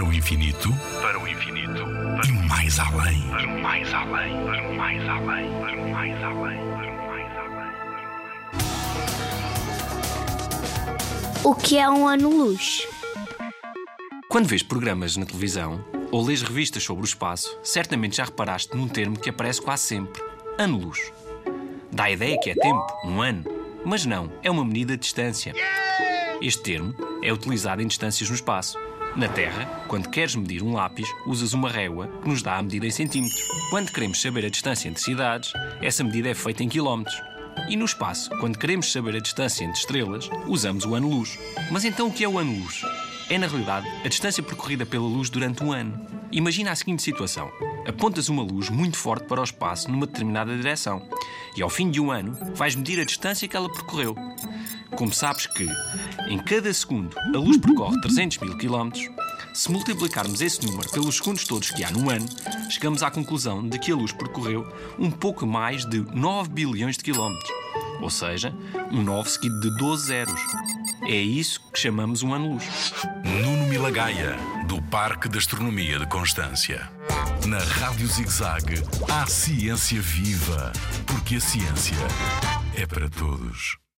Para o infinito, para o infinito, e mais além. para o mais além, para o mais além, para o mais além, para o mais além. O que é um ano-luz? Quando vês programas na televisão ou lês revistas sobre o espaço, certamente já reparaste num termo que aparece quase sempre: ano-luz. Dá a ideia que é tempo, um ano, mas não, é uma medida de distância. Este termo é utilizado em distâncias no espaço. Na Terra, quando queres medir um lápis, usas uma régua que nos dá a medida em centímetros. Quando queremos saber a distância entre cidades, essa medida é feita em quilómetros. E no espaço, quando queremos saber a distância entre estrelas, usamos o ano-luz. Mas então o que é o ano-luz? É, na realidade, a distância percorrida pela luz durante um ano. Imagina a seguinte situação: apontas uma luz muito forte para o espaço numa determinada direção e, ao fim de um ano, vais medir a distância que ela percorreu. Como sabes que, em cada segundo, a luz percorre 300 mil quilómetros, se multiplicarmos esse número pelos segundos todos que há num ano, chegamos à conclusão de que a luz percorreu um pouco mais de 9 bilhões de quilómetros. Ou seja, um 9 seguido de 12 zeros. É isso que chamamos um ano-luz. Nuno Milagaya, do Parque de Astronomia de Constância. Na Rádio ZigZag, há ciência viva, porque a ciência é para todos.